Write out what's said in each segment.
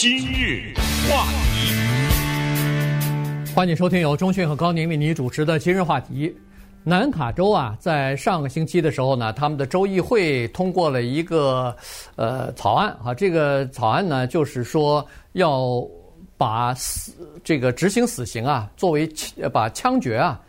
今日话题，欢迎收听由钟讯和高宁为你主持的今日话题。南卡州啊，在上个星期的时候呢，他们的州议会通过了一个呃草案啊，这个草案呢，就是说要把死这个执行死刑啊，作为把枪决啊。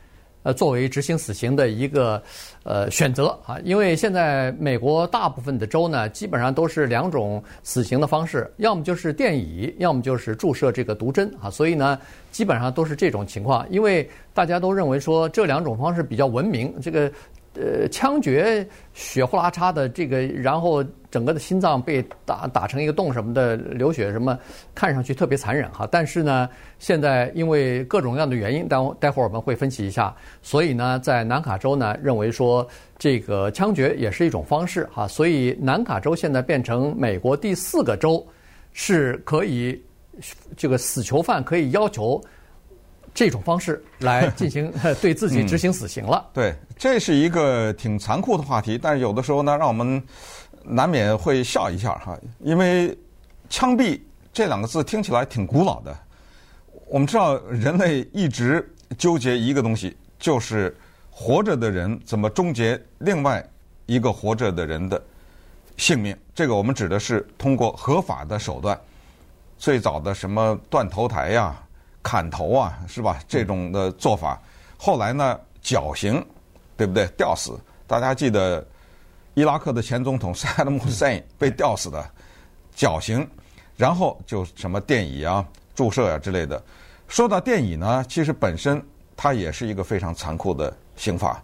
呃，作为执行死刑的一个呃选择啊，因为现在美国大部分的州呢，基本上都是两种死刑的方式，要么就是电椅，要么就是注射这个毒针啊，所以呢，基本上都是这种情况，因为大家都认为说这两种方式比较文明，这个。呃，枪决血呼啦叉的这个，然后整个的心脏被打打成一个洞什么的，流血什么，看上去特别残忍哈。但是呢，现在因为各种各样的原因，待待会儿我们会分析一下。所以呢，在南卡州呢，认为说这个枪决也是一种方式哈。所以南卡州现在变成美国第四个州，是可以这个死囚犯可以要求。这种方式来进行 对自己执行死刑了。嗯。对，这是一个挺残酷的话题，但是有的时候呢，让我们难免会笑一下哈，因为枪毙这两个字听起来挺古老的。我们知道人类一直纠结一个东西，就是活着的人怎么终结另外一个活着的人的性命。这个我们指的是通过合法的手段，最早的什么断头台呀。砍头啊，是吧？这种的做法，后来呢，绞刑，对不对？吊死。大家记得伊拉克的前总统 萨达姆·侯赛因被吊死的，绞刑，然后就什么电椅啊、注射啊之类的。说到电椅呢，其实本身它也是一个非常残酷的刑法，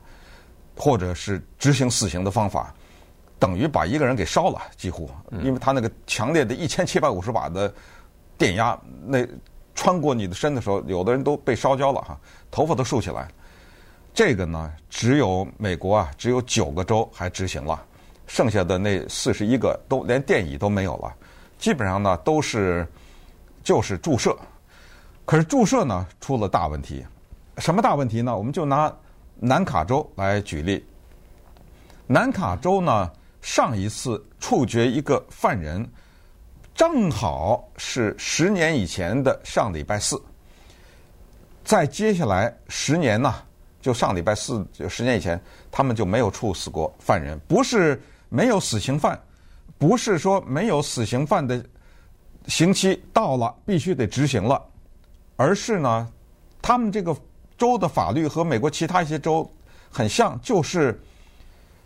或者是执行死刑的方法，等于把一个人给烧了，几乎，因为他那个强烈的一千七百五十瓦的电压那。穿过你的身的时候，有的人都被烧焦了哈，头发都竖起来。这个呢，只有美国啊，只有九个州还执行了，剩下的那四十一个都连电椅都没有了。基本上呢，都是就是注射。可是注射呢，出了大问题。什么大问题呢？我们就拿南卡州来举例。南卡州呢，上一次处决一个犯人。正好是十年以前的上礼拜四，在接下来十年呢，就上礼拜四就十年以前，他们就没有处死过犯人。不是没有死刑犯，不是说没有死刑犯的刑期到了必须得执行了，而是呢，他们这个州的法律和美国其他一些州很像，就是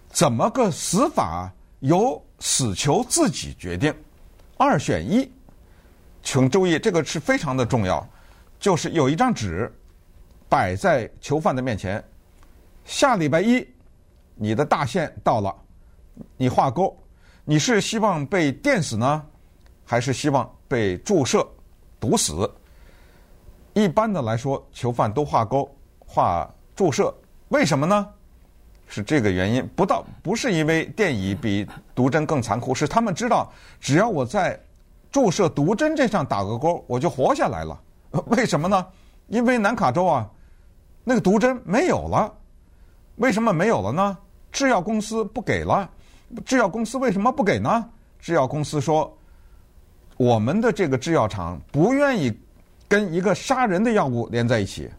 怎么个死法由死囚自己决定。二选一，请注意，这个是非常的重要。就是有一张纸摆在囚犯的面前，下礼拜一你的大限到了，你画勾，你是希望被电死呢，还是希望被注射毒死？一般的来说，囚犯都画勾画注射，为什么呢？是这个原因，不到不是因为电椅比毒针更残酷，是他们知道，只要我在注射毒针这上打个勾，我就活下来了。为什么呢？因为南卡州啊，那个毒针没有了。为什么没有了呢？制药公司不给了。制药公司为什么不给呢？制药公司说，我们的这个制药厂不愿意跟一个杀人的药物连在一起，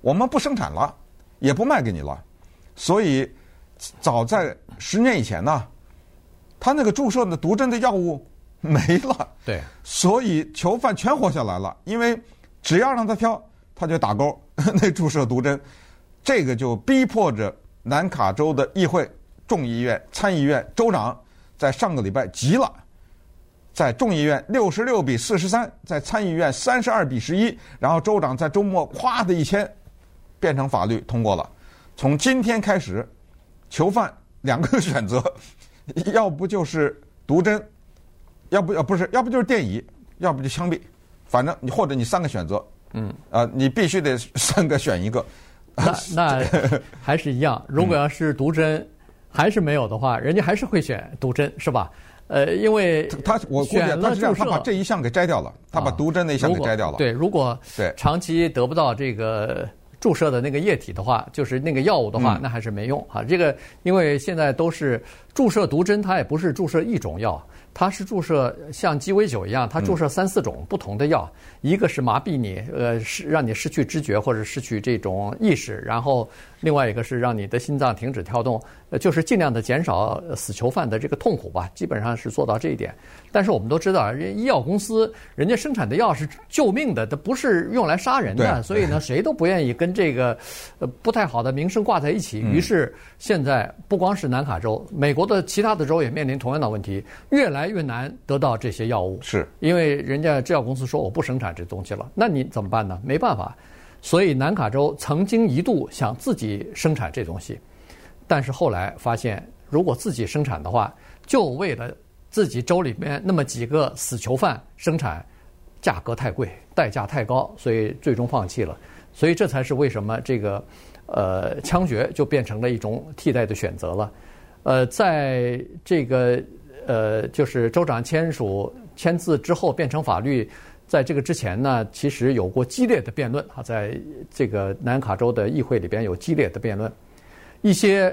我们不生产了，也不卖给你了。所以，早在十年以前呢，他那个注射的毒针的药物没了。对，所以囚犯全活下来了。因为只要让他挑，他就打勾。那注射毒针，这个就逼迫着南卡州的议会、众议院、参议院州长在上个礼拜急了，在众议院六十六比四十三，在参议院三十二比十一，然后州长在周末咵的一签，变成法律通过了。从今天开始，囚犯两个选择，要不就是毒针，要不要不是，要不就是电椅，要不就枪毙，反正你或者你三个选择，嗯，啊、呃，你必须得三个选一个。那那 还是一样，如果要是毒针、嗯、还是没有的话，人家还是会选毒针，是吧？呃，因为他我估计他是让他把这一项给摘掉了，他把毒针那一项给摘掉了。对，如果对长期得不到这个。注射的那个液体的话，就是那个药物的话，那还是没用啊。这个因为现在都是注射毒针，它也不是注射一种药，它是注射像鸡尾酒一样，它注射三四种不同的药，一个是麻痹你，呃，是让你失去知觉或者失去这种意识，然后另外一个是让你的心脏停止跳动，呃，就是尽量的减少死囚犯的这个痛苦吧，基本上是做到这一点。但是我们都知道，人医药公司人家生产的药是救命的，它不是用来杀人的，所以呢，谁都不愿意跟这个呃不太好的名声挂在一起。于是现在不光是南卡州，美国的其他的州也面临同样的问题，越来越难得到这些药物，是因为人家制药公司说我不生产这东西了，那你怎么办呢？没办法，所以南卡州曾经一度想自己生产这东西，但是后来发现，如果自己生产的话，就为了自己州里面那么几个死囚犯生产，价格太贵，代价太高，所以最终放弃了。所以这才是为什么这个呃枪决就变成了一种替代的选择了。呃，在这个。呃，就是州长签署签字之后变成法律，在这个之前呢，其实有过激烈的辩论啊，在这个南卡州的议会里边有激烈的辩论。一些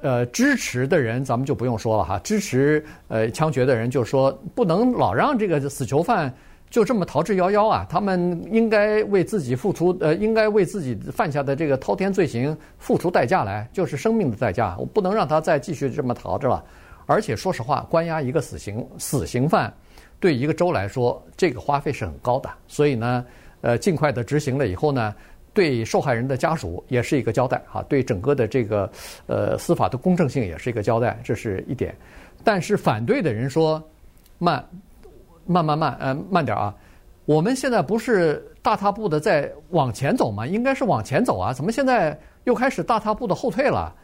呃支持的人，咱们就不用说了哈，支持呃枪决的人就说，不能老让这个死囚犯就这么逃之夭夭啊，他们应该为自己付出，呃，应该为自己犯下的这个滔天罪行付出代价来，就是生命的代价，我不能让他再继续这么逃着了。而且说实话，关押一个死刑死刑犯，对一个州来说，这个花费是很高的。所以呢，呃，尽快的执行了以后呢，对受害人的家属也是一个交代啊，对整个的这个呃司法的公正性也是一个交代，这是一点。但是反对的人说，慢，慢慢慢，呃，慢点啊！我们现在不是大踏步的在往前走吗？应该是往前走啊，怎么现在又开始大踏步的后退了？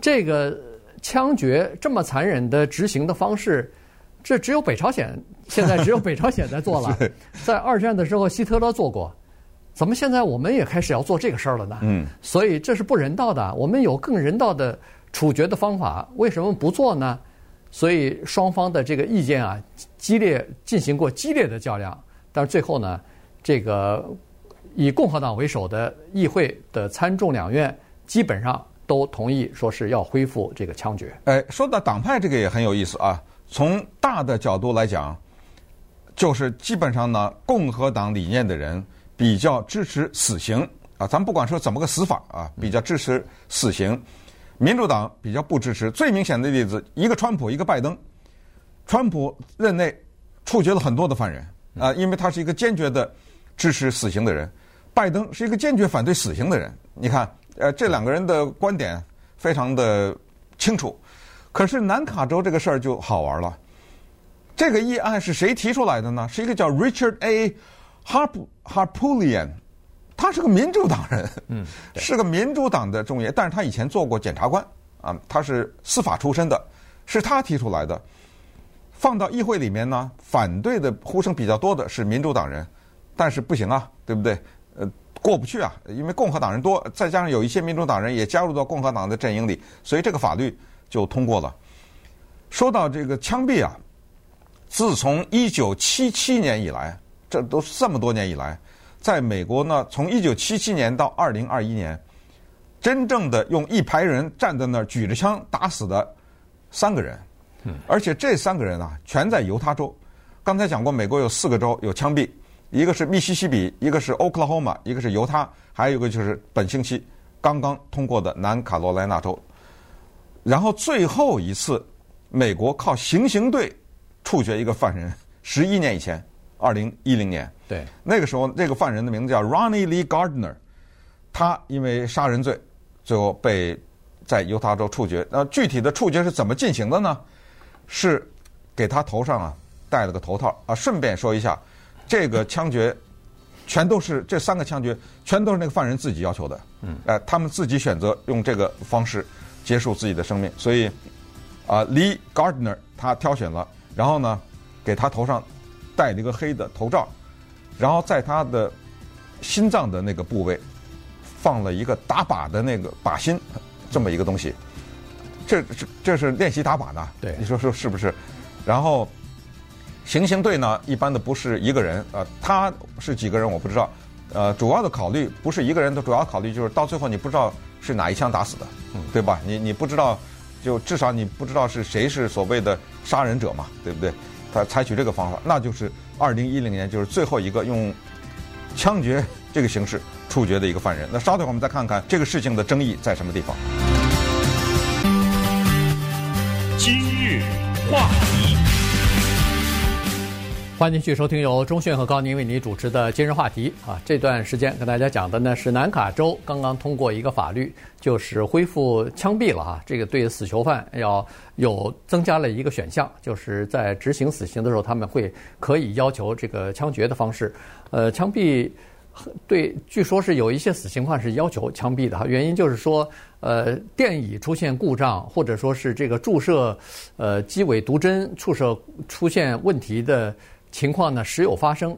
这个。枪决这么残忍的执行的方式，这只有北朝鲜，现在只有北朝鲜在做了。在二战的时候，希特勒做过，怎么现在我们也开始要做这个事儿了呢？嗯，所以这是不人道的。我们有更人道的处决的方法，为什么不做呢？所以双方的这个意见啊，激烈进行过激烈的较量，但是最后呢，这个以共和党为首的议会的参众两院基本上。都同意说是要恢复这个枪决。哎，说到党派这个也很有意思啊。从大的角度来讲，就是基本上呢，共和党理念的人比较支持死刑啊。咱们不管说怎么个死法啊，比较支持死刑。民主党比较不支持。最明显的例子，一个川普，一个拜登。川普任内处决了很多的犯人啊，因为他是一个坚决的支持死刑的人。拜登是一个坚决反对死刑的人。你看。呃，这两个人的观点非常的清楚，可是南卡州这个事儿就好玩了。这个议案是谁提出来的呢？是一个叫 Richard A. Harp Harpootlian，他是个民主党人，嗯，是个民主党的众议员，但是他以前做过检察官啊，他是司法出身的，是他提出来的。放到议会里面呢，反对的呼声比较多的是民主党人，但是不行啊，对不对？呃。过不去啊，因为共和党人多，再加上有一些民主党人也加入到共和党的阵营里，所以这个法律就通过了。说到这个枪毙啊，自从一九七七年以来，这都这么多年以来，在美国呢，从一九七七年到二零二一年，真正的用一排人站在那儿举着枪打死的三个人，而且这三个人啊，全在犹他州。刚才讲过，美国有四个州有枪毙。一个是密西西比，一个是 Oklahoma，一个是犹他，还有一个就是本星期刚刚通过的南卡罗来纳州。然后最后一次，美国靠行刑队处决一个犯人，十一年以前，二零一零年。对，那个时候这个犯人的名字叫 Ronnie Lee Gardner，他因为杀人罪，最后被在犹他州处决。那具体的处决是怎么进行的呢？是给他头上啊戴了个头套啊。顺便说一下。这个枪决，全都是这三个枪决，全都是那个犯人自己要求的。嗯，哎，他们自己选择用这个方式结束自己的生命。所以，啊，Lee Gardner 他挑选了，然后呢，给他头上戴了一个黑的头罩，然后在他的心脏的那个部位放了一个打靶的那个靶心，这么一个东西。这这这是练习打靶的。对，你说说是不是？然后。行刑队呢，一般的不是一个人，呃，他是几个人我不知道，呃，主要的考虑不是一个人的主要考虑就是到最后你不知道是哪一枪打死的，嗯，对吧？你你不知道，就至少你不知道是谁是所谓的杀人者嘛，对不对？他采取这个方法，那就是二零一零年就是最后一个用枪决这个形式处决的一个犯人。那稍等我们再看看这个事情的争议在什么地方。今日话题，欢迎继续收听由钟讯和高宁为你主持的今日话题啊。这段时间跟大家讲的呢是南卡州刚刚通过一个法律，就是恢复枪毙了啊。这个对死囚犯要有增加了一个选项，就是在执行死刑的时候，他们会可以要求这个枪决的方式。呃，枪毙。对，据说是有一些死刑犯是要求枪毙的哈，原因就是说，呃，电椅出现故障，或者说是这个注射，呃，鸡尾毒针注射出现问题的情况呢，时有发生，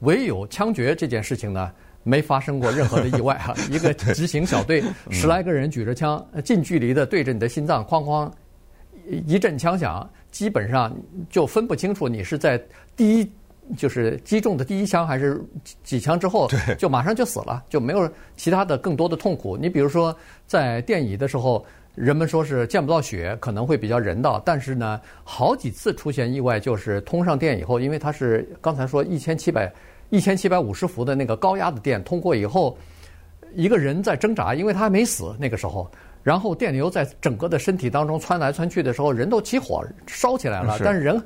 唯有枪决这件事情呢，没发生过任何的意外哈。一个执行小队 十来个人举着枪，近距离的对着你的心脏，哐哐一阵枪响，基本上就分不清楚你是在第一。就是击中的第一枪还是几枪之后，就马上就死了，就没有其他的更多的痛苦。你比如说在电椅的时候，人们说是见不到血，可能会比较人道，但是呢，好几次出现意外，就是通上电以后，因为它是刚才说一千七百一千七百五十伏的那个高压的电通过以后，一个人在挣扎，因为他还没死那个时候，然后电流在整个的身体当中窜来窜去的时候，人都起火烧起来了，但是人。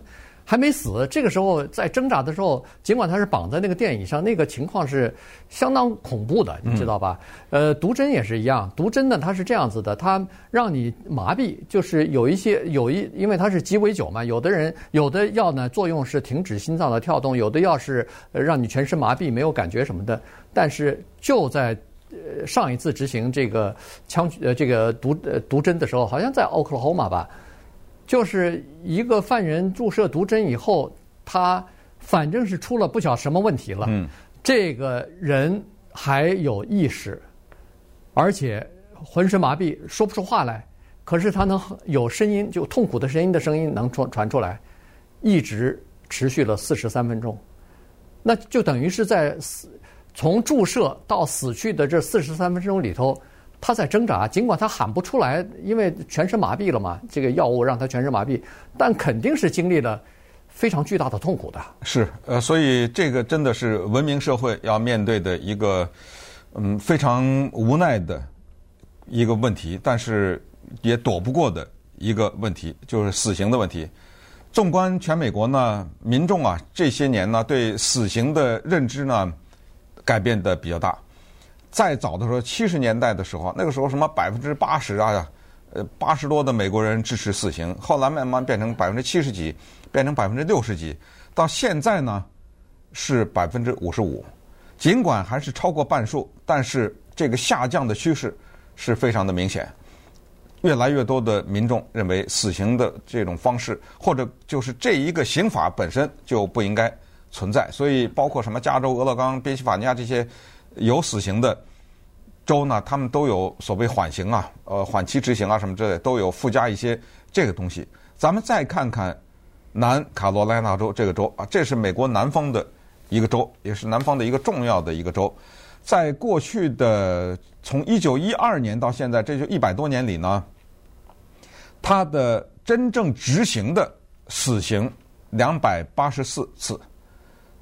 还没死，这个时候在挣扎的时候，尽管他是绑在那个电椅上，那个情况是相当恐怖的，你知道吧？嗯、呃，毒针也是一样，毒针呢它是这样子的，它让你麻痹，就是有一些有一，因为它是鸡尾酒嘛，有的人有的药呢作用是停止心脏的跳动，有的药是让你全身麻痹没有感觉什么的。但是就在呃上一次执行这个枪呃这个毒呃毒针的时候，好像在奥克拉荷马吧。就是一个犯人注射毒针以后，他反正是出了不晓什么问题了。嗯，这个人还有意识，而且浑身麻痹，说不出话来。可是他能有声音，就痛苦的声音的声音能传传出来，一直持续了四十三分钟。那就等于是在死从注射到死去的这四十三分钟里头。他在挣扎，尽管他喊不出来，因为全身麻痹了嘛。这个药物让他全身麻痹，但肯定是经历了非常巨大的痛苦的。是，呃，所以这个真的是文明社会要面对的一个，嗯，非常无奈的一个问题，但是也躲不过的一个问题，就是死刑的问题。纵观全美国呢，民众啊，这些年呢，对死刑的认知呢，改变的比较大。再早的时候，七十年代的时候，那个时候什么百分之八十啊，呃，八十多的美国人支持死刑，后来慢慢变成百分之七十几，变成百分之六十几，到现在呢是百分之五十五。尽管还是超过半数，但是这个下降的趋势是非常的明显。越来越多的民众认为死刑的这种方式，或者就是这一个刑法本身就不应该存在。所以，包括什么加州、俄勒冈、宾夕法尼亚这些。有死刑的州呢，他们都有所谓缓刑啊，呃，缓期执行啊，什么之类都有附加一些这个东西。咱们再看看南卡罗来纳州这个州啊，这是美国南方的一个州，也是南方的一个重要的一个州。在过去的从一九一二年到现在，这就一百多年里呢，它的真正执行的死刑两百八十四次。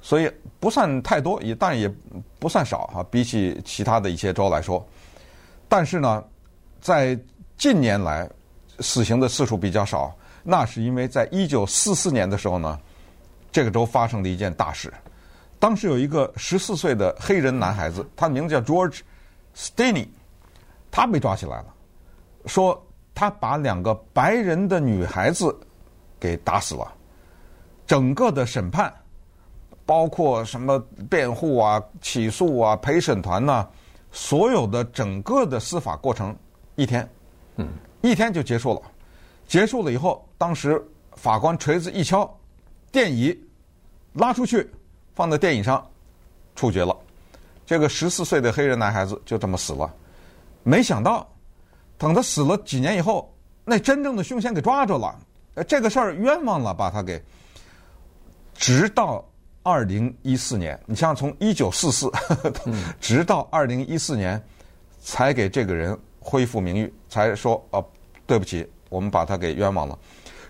所以不算太多，也但也不算少哈，比起其他的一些州来说。但是呢，在近年来，死刑的次数比较少，那是因为在一九四四年的时候呢，这个州发生了一件大事。当时有一个十四岁的黑人男孩子，他的名字叫 George Staney，他被抓起来了，说他把两个白人的女孩子给打死了，整个的审判。包括什么辩护啊、起诉啊、陪审团呐，所有的整个的司法过程一天，嗯，一天就结束了。结束了以后，当时法官锤子一敲，电椅拉出去，放在电椅上，处决了。这个十四岁的黑人男孩子就这么死了。没想到，等他死了几年以后，那真正的凶嫌给抓住了。这个事儿冤枉了，把他给，直到。二零一四年，你像从一九四四 直到二零一四年，才给这个人恢复名誉，才说啊，对不起，我们把他给冤枉了。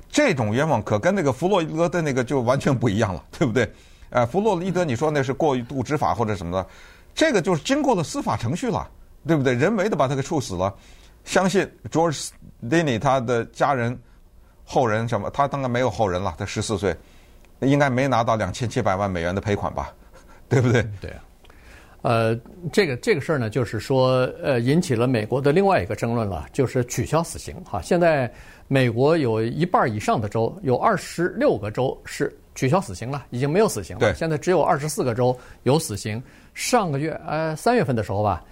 这种冤枉可跟那个弗洛伊德的那个就完全不一样了，对不对？呃，弗洛伊德你说那是过度执法或者什么的，这个就是经过了司法程序了，对不对？人为的把他给处死了。相信 George Denny 他的家人、后人什么，他当然没有后人了，他十四岁，应该没拿到两千七百万美元的赔款吧，对不对？对啊。呃，这个这个事儿呢，就是说，呃，引起了美国的另外一个争论了，就是取消死刑。哈，现在美国有一半以上的州，有二十六个州是取消死刑了，已经没有死刑了。对，现在只有二十四个州有死刑。上个月，呃，三月份的时候吧，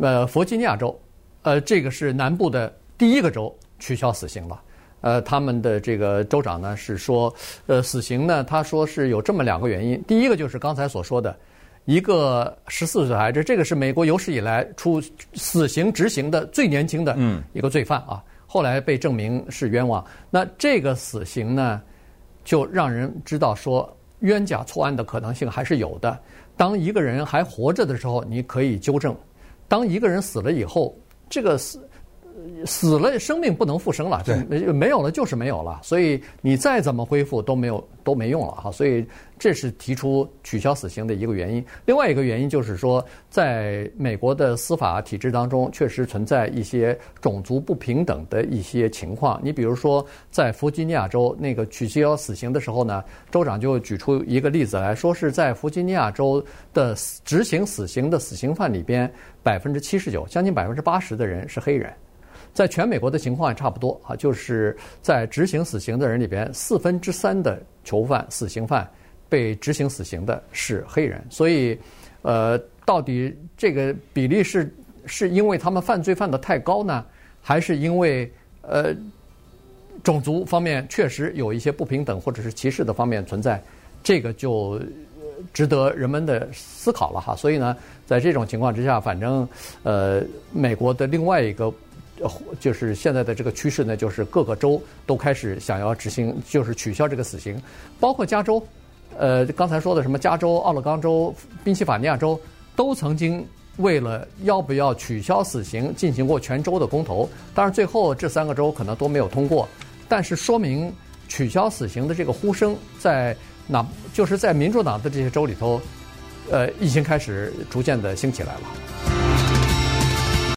呃，弗吉尼亚州，呃，这个是南部的第一个州取消死刑了。呃，他们的这个州长呢是说，呃，死刑呢，他说是有这么两个原因，第一个就是刚才所说的。一个十四岁孩子，这个是美国有史以来出死刑执行的最年轻的一个罪犯啊。后来被证明是冤枉。那这个死刑呢，就让人知道说冤假错案的可能性还是有的。当一个人还活着的时候，你可以纠正；当一个人死了以后，这个死。死了，生命不能复生了，就没没有了，就是没有了。所以你再怎么恢复都没有都没用了哈。所以这是提出取消死刑的一个原因。另外一个原因就是说，在美国的司法体制当中，确实存在一些种族不平等的一些情况。你比如说，在弗吉尼亚州那个取消死刑的时候呢，州长就举出一个例子来说，是在弗吉尼亚州的执行死刑的死刑犯里边，百分之七十九，将近百分之八十的人是黑人。在全美国的情况也差不多啊，就是在执行死刑的人里边，四分之三的囚犯、死刑犯被执行死刑的是黑人。所以，呃，到底这个比例是是因为他们犯罪犯得太高呢，还是因为呃种族方面确实有一些不平等或者是歧视的方面存在？这个就值得人们的思考了哈。所以呢，在这种情况之下，反正呃，美国的另外一个。就是现在的这个趋势呢，就是各个州都开始想要执行，就是取消这个死刑，包括加州，呃，刚才说的什么加州、奥勒冈州、宾夕法尼亚州，都曾经为了要不要取消死刑进行过全州的公投，当然最后这三个州可能都没有通过，但是说明取消死刑的这个呼声在哪，就是在民主党的这些州里头，呃，已经开始逐渐的兴起来了。